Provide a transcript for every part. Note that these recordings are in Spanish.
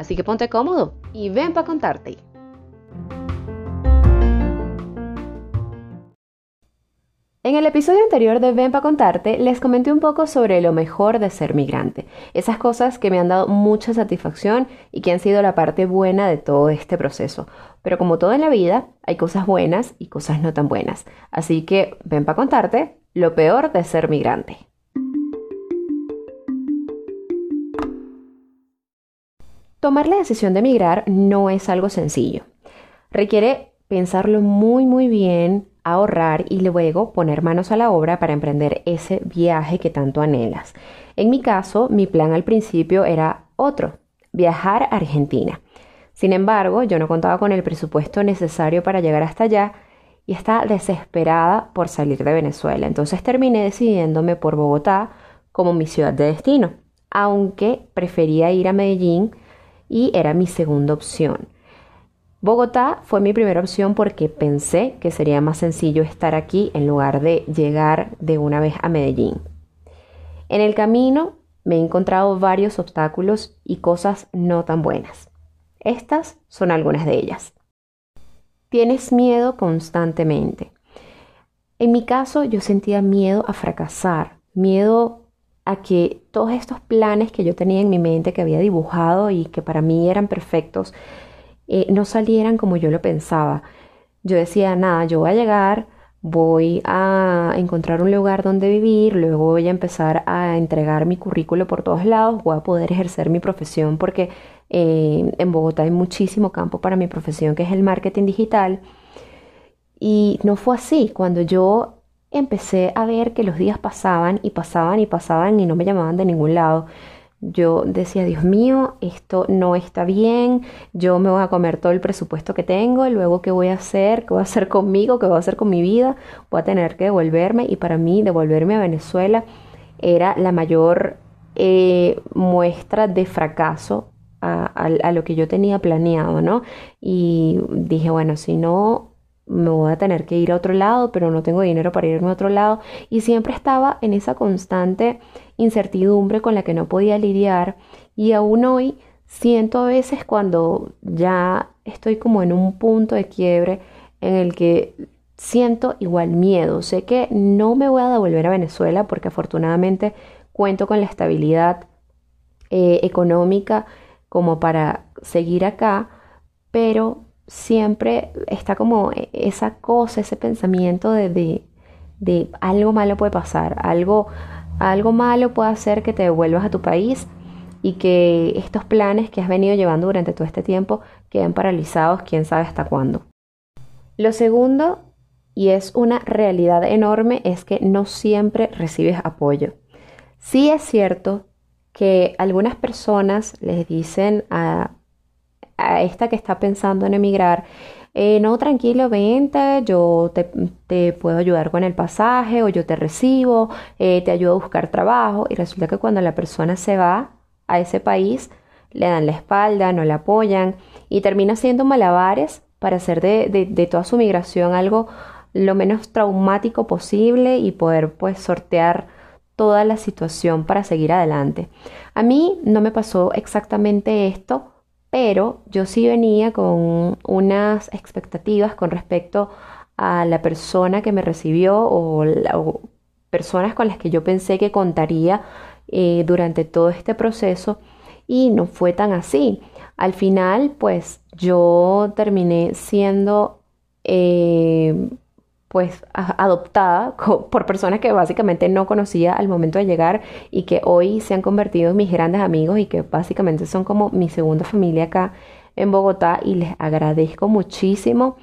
Así que ponte cómodo y ven para contarte. En el episodio anterior de Ven para contarte, les comenté un poco sobre lo mejor de ser migrante, esas cosas que me han dado mucha satisfacción y que han sido la parte buena de todo este proceso. Pero como todo en la vida, hay cosas buenas y cosas no tan buenas. Así que ven para contarte lo peor de ser migrante. Tomar la decisión de migrar no es algo sencillo. Requiere pensarlo muy muy bien, ahorrar y luego poner manos a la obra para emprender ese viaje que tanto anhelas. En mi caso, mi plan al principio era otro, viajar a Argentina. Sin embargo, yo no contaba con el presupuesto necesario para llegar hasta allá y estaba desesperada por salir de Venezuela. Entonces terminé decidiéndome por Bogotá como mi ciudad de destino, aunque prefería ir a Medellín y era mi segunda opción. Bogotá fue mi primera opción porque pensé que sería más sencillo estar aquí en lugar de llegar de una vez a Medellín. En el camino me he encontrado varios obstáculos y cosas no tan buenas. Estas son algunas de ellas. Tienes miedo constantemente. En mi caso yo sentía miedo a fracasar, miedo a que todos estos planes que yo tenía en mi mente, que había dibujado y que para mí eran perfectos, eh, no salieran como yo lo pensaba. Yo decía, nada, yo voy a llegar, voy a encontrar un lugar donde vivir, luego voy a empezar a entregar mi currículo por todos lados, voy a poder ejercer mi profesión porque eh, en Bogotá hay muchísimo campo para mi profesión que es el marketing digital. Y no fue así. Cuando yo empecé a ver que los días pasaban y pasaban y pasaban y no me llamaban de ningún lado, yo decía, Dios mío, esto no está bien, yo me voy a comer todo el presupuesto que tengo, luego qué voy a hacer, qué voy a hacer conmigo, qué voy a hacer con mi vida, voy a tener que devolverme y para mí devolverme a Venezuela era la mayor eh, muestra de fracaso a, a, lo que yo tenía planeado, ¿no? Y dije, bueno, si no, me voy a tener que ir a otro lado, pero no tengo dinero para irme a otro lado. Y siempre estaba en esa constante incertidumbre con la que no podía lidiar y aún hoy siento a veces cuando ya estoy como en un punto de quiebre en el que siento igual miedo. Sé que no me voy a devolver a Venezuela porque afortunadamente cuento con la estabilidad eh, económica como para seguir acá, pero siempre está como esa cosa, ese pensamiento de, de, de algo malo puede pasar, algo, algo malo puede hacer que te devuelvas a tu país y que estos planes que has venido llevando durante todo este tiempo queden paralizados, quién sabe hasta cuándo. Lo segundo, y es una realidad enorme, es que no siempre recibes apoyo. Sí es cierto que algunas personas les dicen a, a esta que está pensando en emigrar, eh, no, tranquilo, vente, yo te, puedo ayudar con el pasaje o yo te recibo, eh, te ayudo a buscar trabajo. Y resulta que cuando la persona se va a ese país, le dan la espalda, no le apoyan y termina haciendo malabares para hacer de, de toda su migración algo lo menos traumático posible y poder pues sortear toda la situación para seguir adelante. A mí no me pasó exactamente esto, pero yo sí venía con unas expectativas con respecto a la persona que me recibió o, personas con las que yo pensé que contaría eh, durante todo este proceso y no fue tan así. Al final, pues yo terminé siendo eh, pues adoptada por personas que básicamente no conocía al momento de llegar y que hoy se han convertido en mis grandes amigos y que básicamente son como mi segunda familia acá en Bogotá y les agradezco muchísimo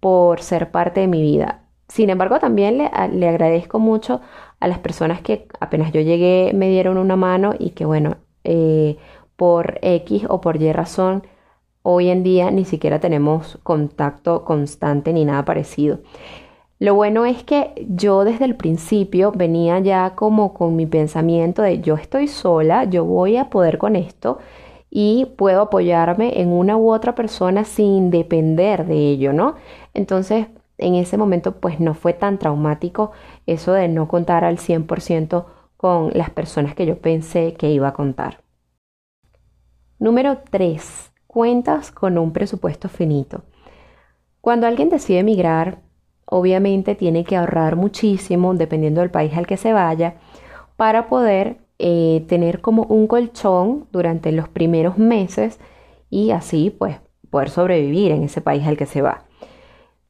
por ser parte de mi vida. Sin embargo, también le, le agradezco mucho a las personas que apenas yo llegué me dieron una mano y que bueno, eh, por X o por Y razón hoy en día ni siquiera tenemos contacto constante ni nada parecido. Lo bueno es que yo desde el principio venía ya como con mi pensamiento de yo estoy sola, yo voy a poder con esto y puedo apoyarme en una u otra persona sin depender de ello, ¿no? Entonces, en ese momento pues no fue tan traumático eso de no contar al 100% con las personas que yo pensé que iba a contar. Número 3. Cuentas con un presupuesto finito. Cuando alguien decide emigrar, obviamente tiene que ahorrar muchísimo dependiendo del país al que se vaya para poder eh, tener como un colchón durante los primeros meses y así pues poder sobrevivir en ese país al que se va.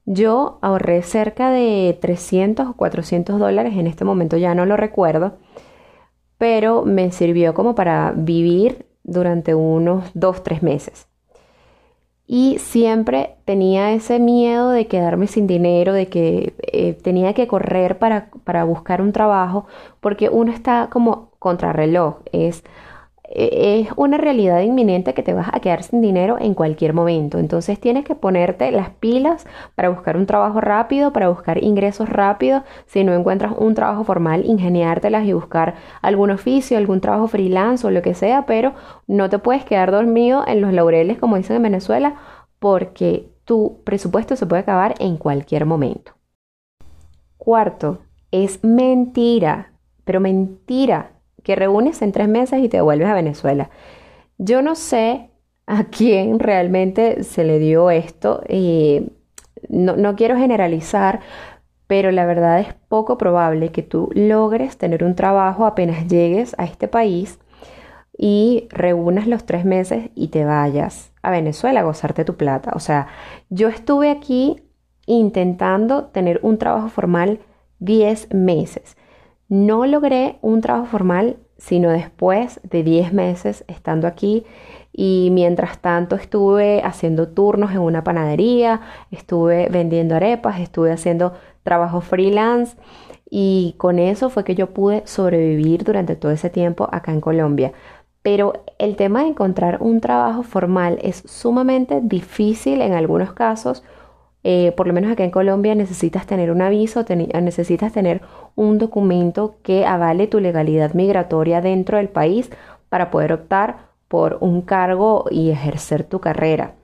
Yo ahorré cerca de 300 o 400 dólares, en este momento ya no lo recuerdo, pero me sirvió como para vivir durante unos 2-3 meses y siempre tenía ese miedo de quedarme sin dinero, de que eh, tenía que correr para, para, buscar un trabajo, porque uno está como contrarreloj, es es una realidad inminente que te vas a quedar sin dinero en cualquier momento. Entonces tienes que ponerte las pilas para buscar un trabajo rápido, para buscar ingresos rápidos. Si no encuentras un trabajo formal, ingeniártelas y buscar algún oficio, algún trabajo freelance o lo que sea, pero no te puedes quedar dormido en los laureles, como dicen en Venezuela, porque tu presupuesto se puede acabar en cualquier momento. Cuarto, es mentira, pero mentira que reúnes en tres meses y te vuelves a Venezuela. Yo no sé a quién realmente se le dio esto. y no, no quiero generalizar, pero la verdad es poco probable que tú logres tener un trabajo apenas llegues a este país y reúnas los tres meses y te vayas a Venezuela a gozarte tu plata. O sea, yo estuve aquí intentando tener un trabajo formal 10 meses. No logré un trabajo formal sino después de 10 meses estando aquí y mientras tanto estuve haciendo turnos en una panadería, estuve vendiendo arepas, estuve haciendo trabajo freelance y con eso fue que yo pude sobrevivir durante todo ese tiempo acá en Colombia. Pero el tema de encontrar un trabajo formal es sumamente difícil en algunos casos eh, por lo menos acá en Colombia necesitas tener un aviso, necesitas tener un documento que avale tu legalidad migratoria dentro del país para poder optar por un cargo y ejercer tu carrera.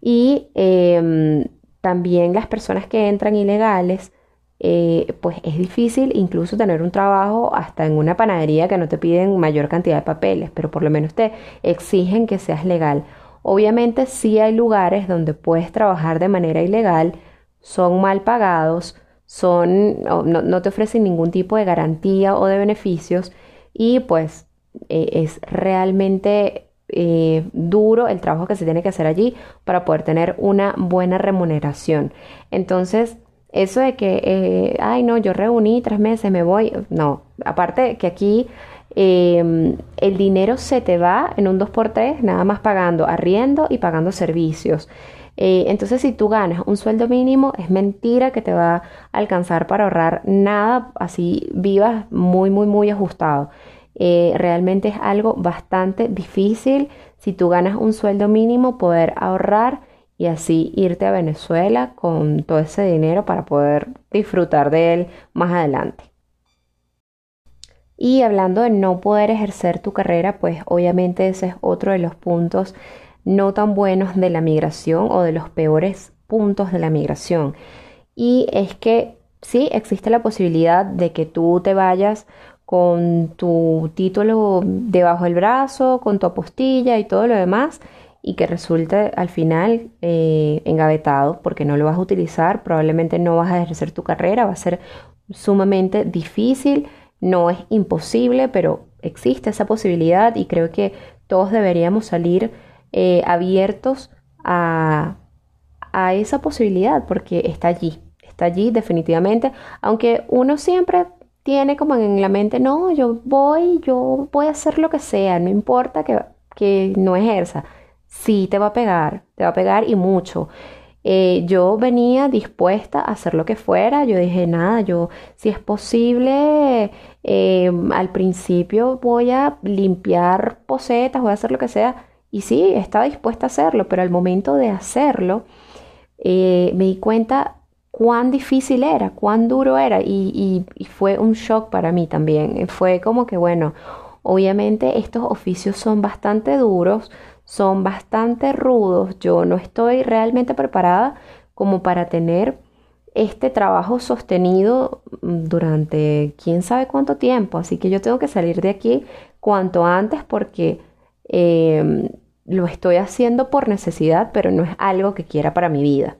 Y em, también las personas que entran ilegales, eh, pues es difícil incluso tener un trabajo hasta en una panadería que no te piden mayor cantidad de papeles, pero por lo menos te exigen que seas legal. Obviamente sí hay lugares donde puedes trabajar de manera ilegal, son mal pagados, son, no, te ofrecen ningún tipo de garantía o de beneficios y pues eh, es realmente eh, duro el trabajo que se tiene que hacer allí para poder tener una buena remuneración. Entonces, eso de que, eh, ay no, yo reuní tres meses, me voy, no, aparte que aquí Em, el dinero se te va en un 2x3 nada más pagando arriendo y pagando servicios. Eh, entonces, si tú ganas un sueldo mínimo, es mentira que te va a alcanzar para ahorrar nada, así vivas muy, muy, muy ajustado. Eh, realmente es algo bastante difícil si tú ganas un sueldo mínimo poder ahorrar y así irte a Venezuela con todo ese dinero para poder disfrutar de él más adelante. Y hablando de no poder ejercer tu carrera, pues obviamente ese es otro de los puntos no tan buenos de la migración o de los peores puntos de la migración. Y es que sí existe la posibilidad de que tú te vayas con tu título debajo del brazo, con tu apostilla y todo lo demás, y que resulte al final eh, engavetado porque no lo vas a utilizar, probablemente no vas a ejercer tu carrera, va a ser sumamente difícil no es imposible, pero existe esa posibilidad y creo que todos deberíamos salir eh, abiertos a, a esa posibilidad porque está allí, está allí definitivamente, aunque uno siempre tiene como en la mente, no, yo voy, yo voy a hacer lo que sea, no importa que, que no ejerza, sí te va a pegar, te va a pegar y mucho. Eh, yo venía dispuesta a hacer lo que fuera, yo dije, nada, yo si es posible, eh, al principio voy a limpiar posetas, voy a hacer lo que sea, y sí, estaba dispuesta a hacerlo, pero al momento de hacerlo, eh, me di cuenta cuán difícil era, cuán duro era. Y, fue un shock para mí también. Fue como que, bueno, obviamente estos oficios son bastante duros, son bastante rudos, yo no estoy realmente preparada como para tener este trabajo sostenido durante quién sabe cuánto tiempo, así que yo tengo que salir de aquí cuanto antes porque em, lo estoy haciendo por necesidad, pero no es algo que quiera para mi vida.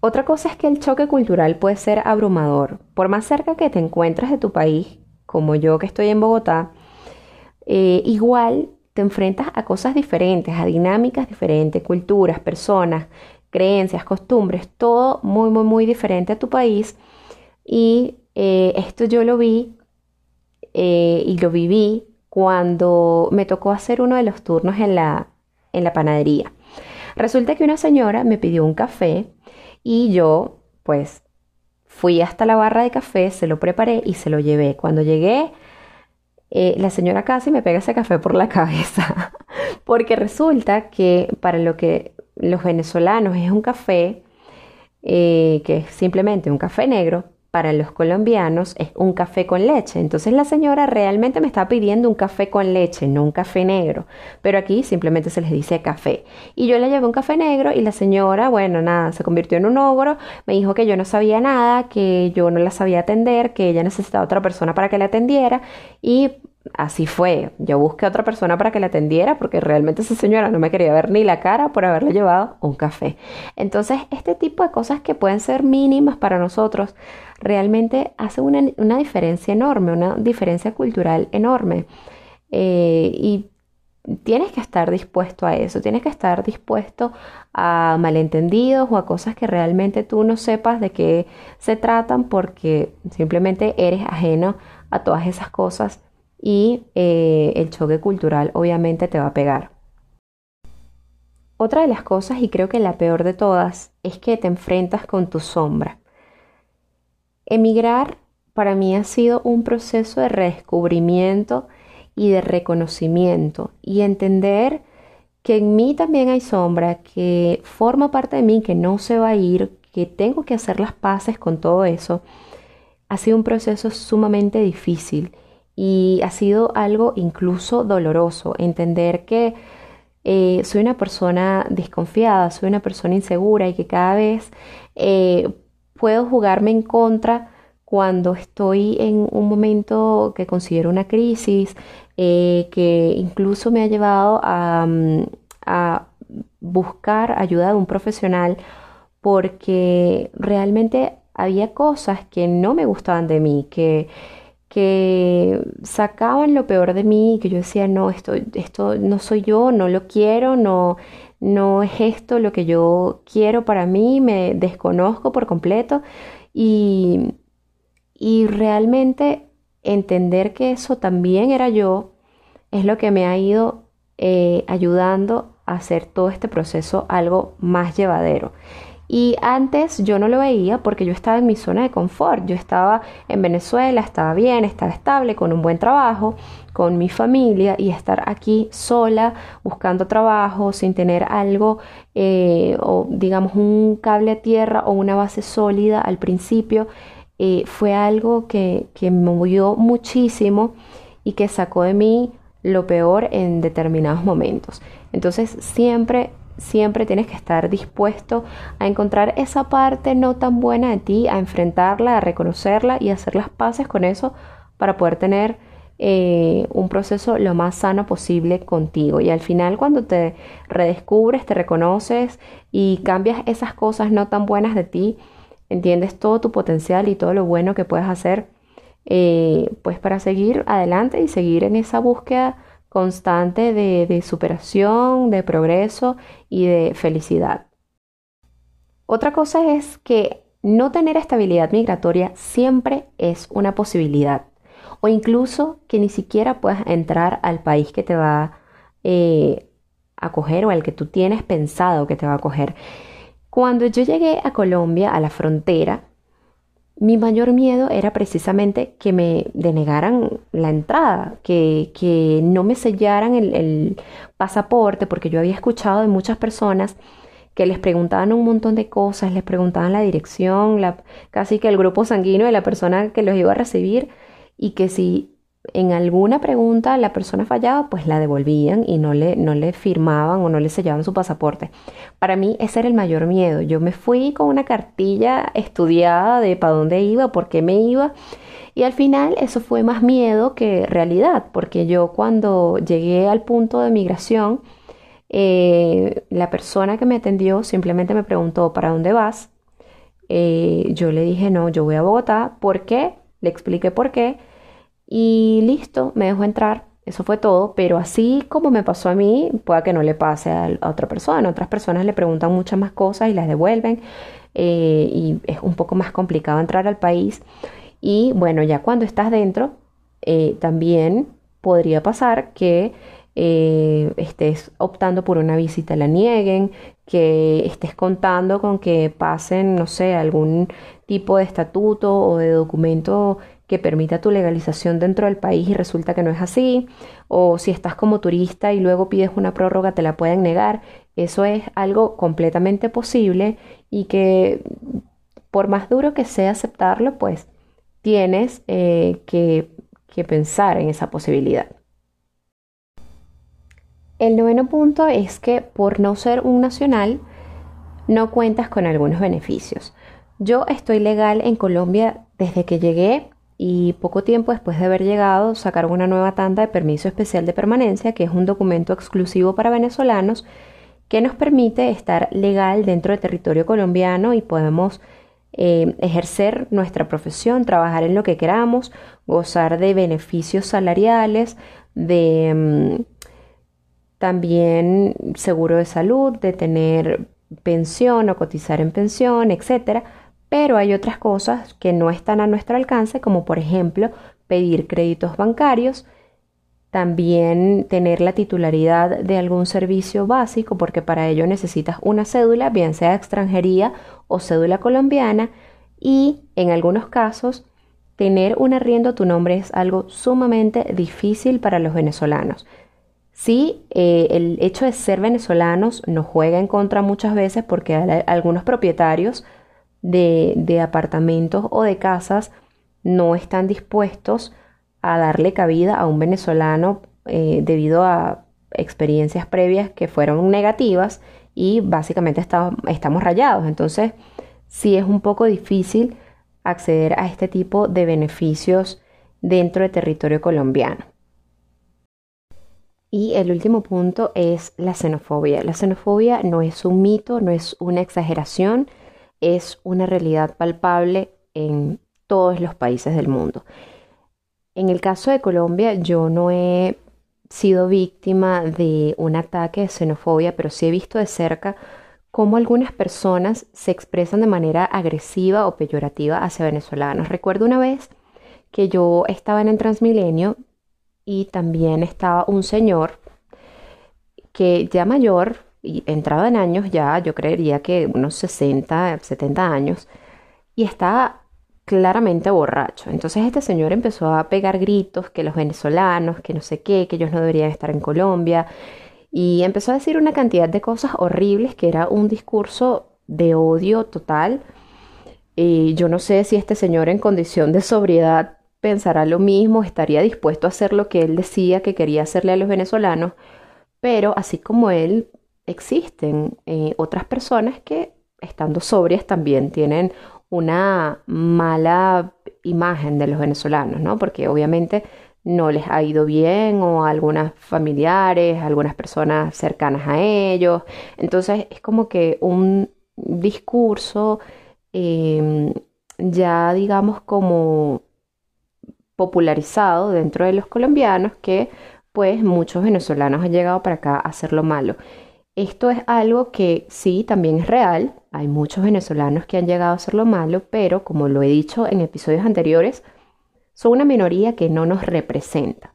Otra cosa es que el choque cultural puede ser abrumador. Por más cerca que te encuentres de tu país, como yo que estoy en Bogotá, eh, igual te enfrentas a cosas diferentes, a dinámicas diferentes, culturas, personas, creencias, costumbres, todo muy, muy, muy diferente a tu país. Y eh, esto yo lo vi eh, y lo viví cuando me tocó hacer uno de los turnos en la, en la panadería. Resulta que una señora me pidió un café y yo, pues, fui hasta la barra de café, se lo preparé y se lo llevé. Cuando llegué, eh, la señora casi me pega ese café por la cabeza, porque resulta que para lo que los venezolanos es un café, eh, que es simplemente un café negro, para los colombianos es un café con leche. Entonces la señora realmente me está pidiendo un café con leche, no un café negro. Pero aquí simplemente se les dice café. Y yo le llevé un café negro y la señora, bueno, nada, se convirtió en un ogro, me dijo que yo no sabía nada, que yo no la sabía atender, que ella necesitaba otra persona para que la atendiera y así fue. Yo busqué a otra persona para que la atendiera porque realmente esa señora no me quería ver ni la cara por haberle llevado un café. Entonces, este tipo de cosas que pueden ser mínimas para nosotros realmente hace una, diferencia enorme, una diferencia cultural enorme. Eh, y tienes que estar dispuesto a eso, tienes que estar dispuesto a malentendidos o a cosas que realmente tú no sepas de qué se tratan porque simplemente eres ajeno a todas esas cosas y eh, el choque cultural obviamente te va a pegar. Otra de las cosas, y creo que la peor de todas, es que te enfrentas con tu sombra. Emigrar para mí ha sido un proceso de redescubrimiento y de reconocimiento y entender que en mí también hay sombra, que forma parte de mí, que no se va a ir, que tengo que hacer las paces con todo eso, ha sido un proceso sumamente difícil y ha sido algo incluso doloroso entender que eh, soy una persona desconfiada, soy una persona insegura y que cada vez eh, puedo jugarme en contra cuando estoy en un momento que considero una crisis, eh, que incluso me ha llevado a, mm, a buscar ayuda de un profesional porque realmente había cosas que no me gustaban de mí, que que sacaban lo peor de mí que yo decía, no, esto, esto no soy yo, no lo quiero, no, no es esto lo que yo quiero para mí, me desconozco por completo y, y realmente entender que eso también era yo es lo que me ha ido eh, ayudando a hacer todo este proceso algo más llevadero. Y antes yo no lo veía porque yo estaba en mi zona de confort. Yo estaba en Venezuela, estaba bien, estaba estable, con un buen trabajo, con mi familia y estar aquí sola, buscando trabajo, sin tener algo eh, o digamos un cable a tierra o una base sólida al principio, eh, fue algo que, que me movió muchísimo y que sacó de mí lo peor en determinados momentos. Entonces siempre Siempre tienes que estar dispuesto a encontrar esa parte no tan buena de ti, a enfrentarla, a reconocerla y hacer las paces con eso para poder tener eh, un proceso lo más sano posible contigo. Y al final cuando te redescubres, te reconoces y cambias esas cosas no tan buenas de ti, entiendes todo tu potencial y todo lo bueno que puedes hacer, eh, pues para seguir adelante y seguir en esa búsqueda constante de, superación, de progreso y de felicidad. Otra cosa es que no tener estabilidad migratoria siempre es una posibilidad o incluso que ni siquiera puedas entrar al país que te va a eh, acoger o al que tú tienes pensado que te va a acoger. Cuando yo llegué a Colombia, a la frontera, mi mayor miedo era precisamente que me denegaran la entrada, que, que no me sellaran el, pasaporte, porque yo había escuchado de muchas personas que les preguntaban un montón de cosas, les preguntaban la dirección, la, casi que el grupo sanguíneo de la persona que los iba a recibir, y que si en alguna pregunta la persona fallaba, pues la devolvían y no le, no le firmaban o no le sellaban su pasaporte. Para mí ese era el mayor miedo. Yo me fui con una cartilla estudiada de para dónde iba, por qué me iba. Y al final eso fue más miedo que realidad, porque yo cuando llegué al punto de migración, eh, la persona que me atendió simplemente me preguntó, ¿para dónde vas? Eh, yo le dije, no, yo voy a Bogotá. ¿Por qué? Le expliqué por qué y listo, me dejó entrar. Eso fue todo, pero así como me pasó a mí, pueda que no le pase a, otra persona. Otras personas le preguntan muchas más cosas y las devuelven eh, y es un poco más complicado entrar al país. Y bueno, ya cuando estás dentro, eh, también podría pasar que eh, estés optando por una visita, la nieguen, que estés contando con que pasen, no sé, algún tipo de estatuto o de documento que permita tu legalización dentro del país y resulta que no es así, o si estás como turista y luego pides una prórroga te la pueden negar, eso es algo completamente posible y que por más duro que sea aceptarlo, pues tienes eh, que, que pensar en esa posibilidad. El noveno punto es que por no ser un nacional, no cuentas con algunos beneficios. Yo estoy legal en Colombia desde que llegué y poco tiempo después de haber llegado sacaron una nueva tanda de permiso especial de permanencia, que es un documento exclusivo para venezolanos que nos permite estar legal dentro del territorio colombiano y podemos eh, ejercer nuestra profesión, trabajar en lo que queramos, gozar de beneficios salariales, de mm, también seguro de salud, de tener pensión o cotizar en pensión, etcétera pero hay otras cosas que no están a nuestro alcance, como por ejemplo pedir créditos bancarios, también tener la titularidad de algún servicio básico, porque para ello necesitas una cédula, bien sea extranjería o cédula colombiana, y en algunos casos tener un arriendo a tu nombre es algo sumamente difícil para los venezolanos. Sí, eh, el hecho de ser venezolanos nos juega en contra muchas veces porque algunos propietarios de, apartamentos o de casas no están dispuestos a darle cabida a un venezolano eh, debido a experiencias previas que fueron negativas y básicamente estamos rayados. Entonces, sí es un poco difícil acceder a este tipo de beneficios dentro del territorio colombiano. Y el último punto es la xenofobia. La xenofobia no es un mito, no es una exageración, es una realidad palpable en todos los países del mundo. En el caso de Colombia, yo no he sido víctima de un ataque de xenofobia, pero sí he visto de cerca cómo algunas personas se expresan de manera agresiva o peyorativa hacia venezolanos. Recuerdo una vez que yo estaba en el Transmilenio y también estaba un señor que ya mayor, y entraba en años ya, yo creería que unos 60, 70 años, y estaba claramente borracho. Entonces este señor empezó a pegar gritos que los venezolanos, que no sé qué, que ellos no deberían estar en Colombia, y empezó a decir una cantidad de cosas horribles que era un discurso de odio total. Y yo no sé si este señor en condición de sobriedad pensará lo mismo, estaría dispuesto a hacer lo que él decía que quería hacerle a los venezolanos, pero así como él, existen eh, otras personas que estando sobrias también tienen una mala imagen de los venezolanos, ¿no? Porque obviamente no les ha ido bien o a algunas familiares, algunas personas cercanas a ellos. Entonces es como que un discurso em, ya digamos como popularizado dentro de los colombianos que pues muchos venezolanos han llegado para acá a hacerlo malo. Esto es algo que sí, también es real. Hay muchos venezolanos que han llegado a hacerlo malo, pero como lo he dicho en episodios anteriores, son una minoría que no nos representa.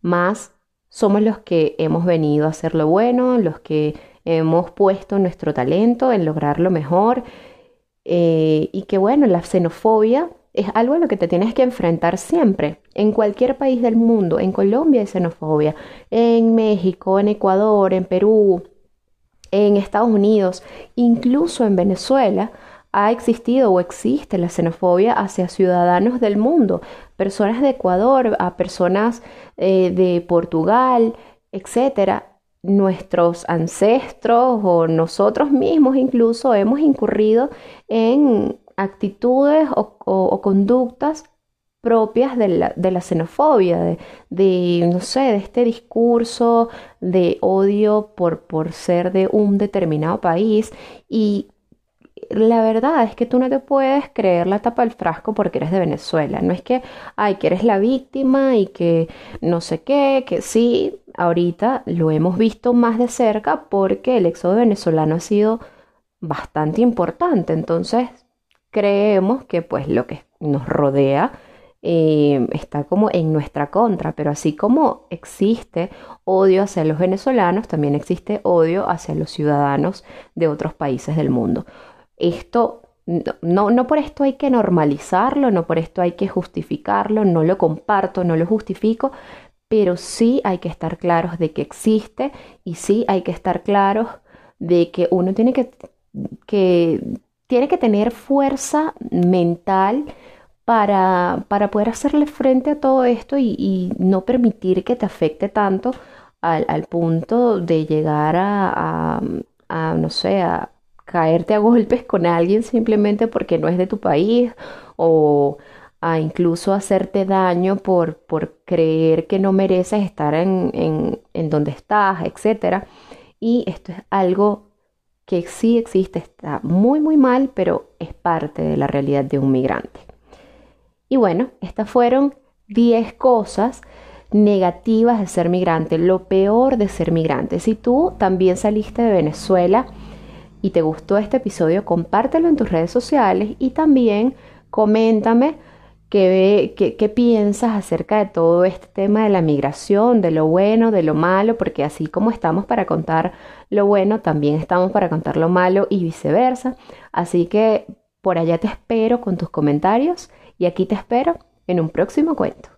Más somos los que hemos venido a hacer lo bueno, los que hemos puesto nuestro talento en lograr lo mejor. Eh, y que bueno, la xenofobia es algo a lo que te tienes que enfrentar siempre. En cualquier país del mundo, en Colombia hay xenofobia, en México, en Ecuador, en Perú, en Estados Unidos, incluso en Venezuela, ha existido o existe la xenofobia hacia ciudadanos del mundo, personas de Ecuador, a personas eh, de Portugal, etcétera. Nuestros ancestros o nosotros mismos incluso hemos incurrido en actitudes o, conductas propias de la, xenofobia, de, no sé, de este discurso de odio por, por ser de un determinado país y la verdad es que tú no te puedes creer la tapa del frasco porque eres de Venezuela. No es que, ay, que eres la víctima y que no sé qué, que sí, ahorita lo hemos visto más de cerca porque el éxodo venezolano ha sido bastante importante. Entonces, creemos que pues lo que nos rodea eh, está como en nuestra contra, pero así como existe odio hacia los venezolanos, también existe odio hacia los ciudadanos de otros países del mundo. Esto no, no por esto hay que normalizarlo, no por esto hay que justificarlo, no lo comparto, no lo justifico, pero sí hay que estar claros de que existe y sí hay que estar claros de que uno tiene que, que tiene que tener fuerza mental para, para, poder hacerle frente a todo esto y, no permitir que te afecte tanto al, punto de llegar a, a, no sé, a, caerte a golpes con alguien simplemente porque no es de tu país o a incluso hacerte daño por, por creer que no mereces estar en, en, en donde estás, etc. Y esto es algo que sí existe, está muy muy mal, pero es parte de la realidad de un migrante. Y bueno, estas fueron 10 cosas negativas de ser migrante, lo peor de ser migrante. Si tú también saliste de Venezuela, y te gustó este episodio, compártelo en tus redes sociales y también coméntame qué, qué, piensas acerca de todo este tema de la migración, de lo bueno, de lo malo, porque así como estamos para contar lo bueno, también estamos para contar lo malo y viceversa. Así que por allá te espero con tus comentarios y aquí te espero en un próximo cuento.